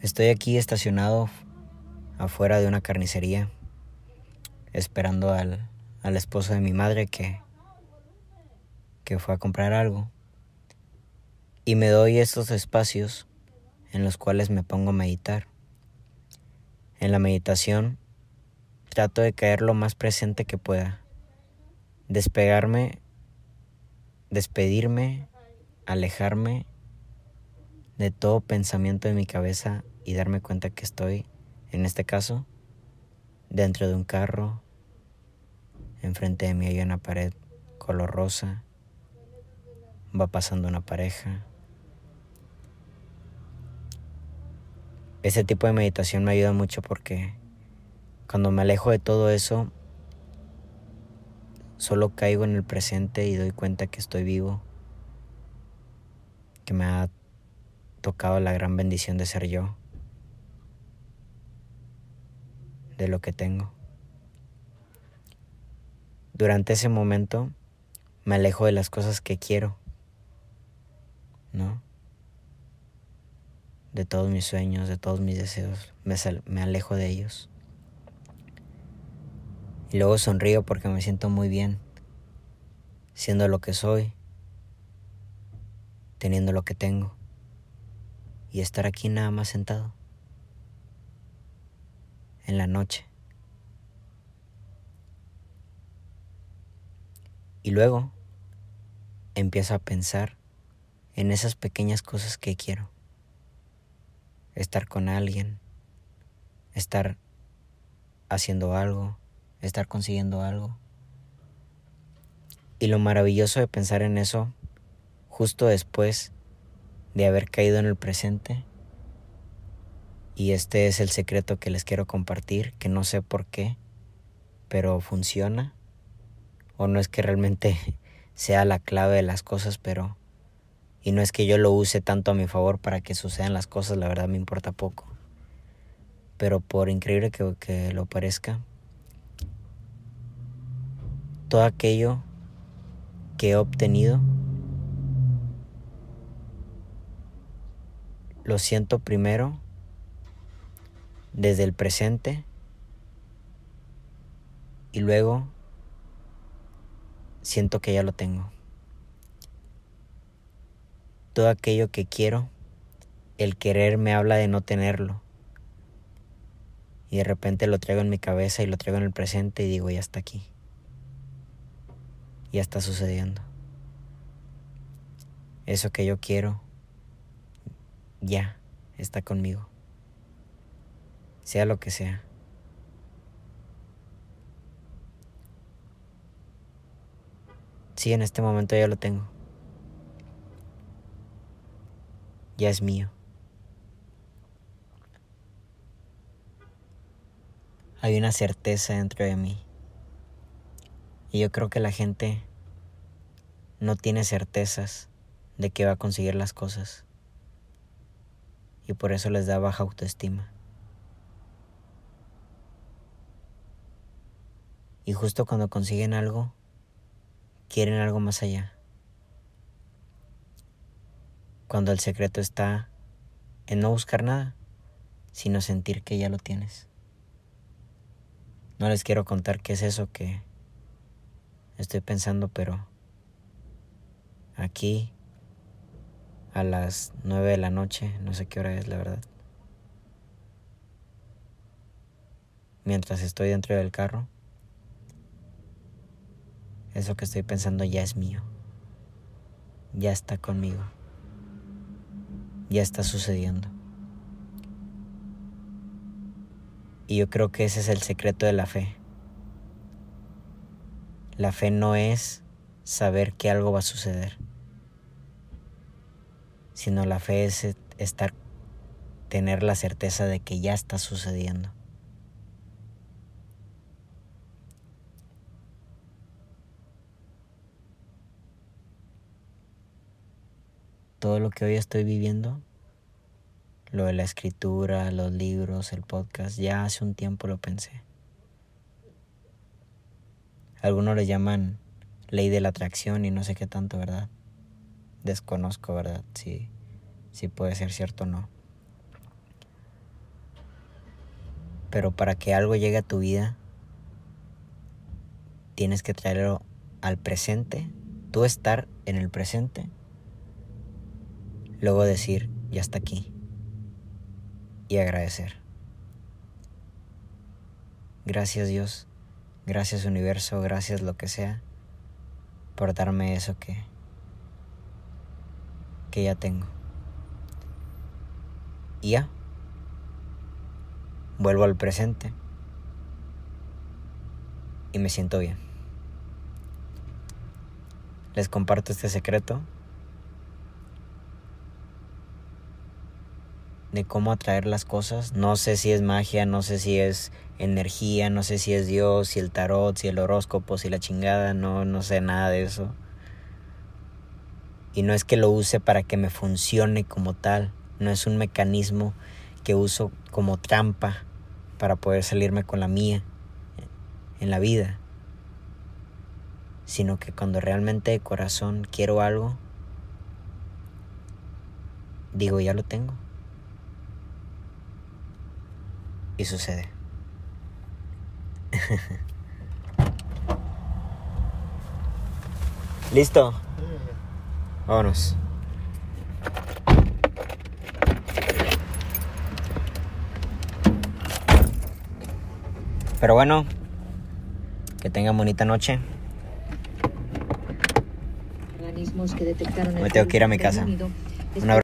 Estoy aquí estacionado afuera de una carnicería, esperando al, al esposo de mi madre que, que fue a comprar algo. Y me doy estos espacios en los cuales me pongo a meditar. En la meditación trato de caer lo más presente que pueda, despegarme, despedirme, alejarme de todo pensamiento de mi cabeza y darme cuenta que estoy, en este caso, dentro de un carro, enfrente de mí hay una pared color rosa, va pasando una pareja. Ese tipo de meditación me ayuda mucho porque cuando me alejo de todo eso, solo caigo en el presente y doy cuenta que estoy vivo, que me ha tocado la gran bendición de ser yo, de lo que tengo. Durante ese momento me alejo de las cosas que quiero, ¿no? De todos mis sueños, de todos mis deseos, me, me alejo de ellos. Y luego sonrío porque me siento muy bien, siendo lo que soy, teniendo lo que tengo y estar aquí nada más sentado en la noche. Y luego empiezo a pensar en esas pequeñas cosas que quiero. Estar con alguien, estar haciendo algo, estar consiguiendo algo. Y lo maravilloso de pensar en eso justo después de haber caído en el presente. Y este es el secreto que les quiero compartir, que no sé por qué, pero funciona. O no es que realmente sea la clave de las cosas, pero... Y no es que yo lo use tanto a mi favor para que sucedan las cosas, la verdad me importa poco. Pero por increíble que, que lo parezca, todo aquello que he obtenido lo siento primero desde el presente y luego siento que ya lo tengo. Todo aquello que quiero, el querer me habla de no tenerlo. Y de repente lo traigo en mi cabeza y lo traigo en el presente y digo, ya está aquí. Ya está sucediendo. Eso que yo quiero ya está conmigo. Sea lo que sea. Sí, en este momento ya lo tengo. Ya es mío. Hay una certeza dentro de mí. Y yo creo que la gente no tiene certezas de que va a conseguir las cosas y por eso les da baja autoestima. Y justo cuando consiguen algo, quieren algo más allá. Cuando el secreto está en no buscar nada, sino sentir que ya lo tienes. No les quiero contar qué es eso que estoy pensando, pero aquí a las 9 de la noche, no sé qué hora es la verdad. Mientras estoy dentro del carro, eso que estoy pensando ya es mío. Ya está conmigo. Ya está sucediendo. Y yo creo que ese es el secreto de la fe. La fe no es saber que algo va a suceder sino la fe es estar, tener la certeza de que ya está sucediendo. Todo lo que hoy estoy viviendo, lo de la escritura, los libros, el podcast, ya hace un tiempo lo pensé. Algunos le llaman ley de la atracción y no sé qué tanto, ¿verdad? Desconozco, ¿verdad? Si, si puede ser cierto o no. Pero para que algo llegue a tu vida, tienes que traerlo al presente, tú estar en el presente, luego decir, ya está aquí, y agradecer. Gracias Dios, gracias universo, gracias lo que sea, por darme eso que, ya tengo. Y ya, vuelvo al presente y me siento bien. Les comparto este secreto de cómo atraer las cosas. No sé si es magia, no sé si es energía, no sé si es Dios, si el tarot, si el horóscopo, si la chingada, no, no sé nada de eso. Y no es que lo use para que me funcione como tal, no es un mecanismo que uso como trampa para poder salirme con la mía en la vida, sino que cuando realmente de corazón quiero algo, digo, ya lo tengo. Y sucede. ¿Listo? Vámonos. Pero bueno, que tengan bonita noche. Organismos que detectaron Me tengo que ir a mi casa.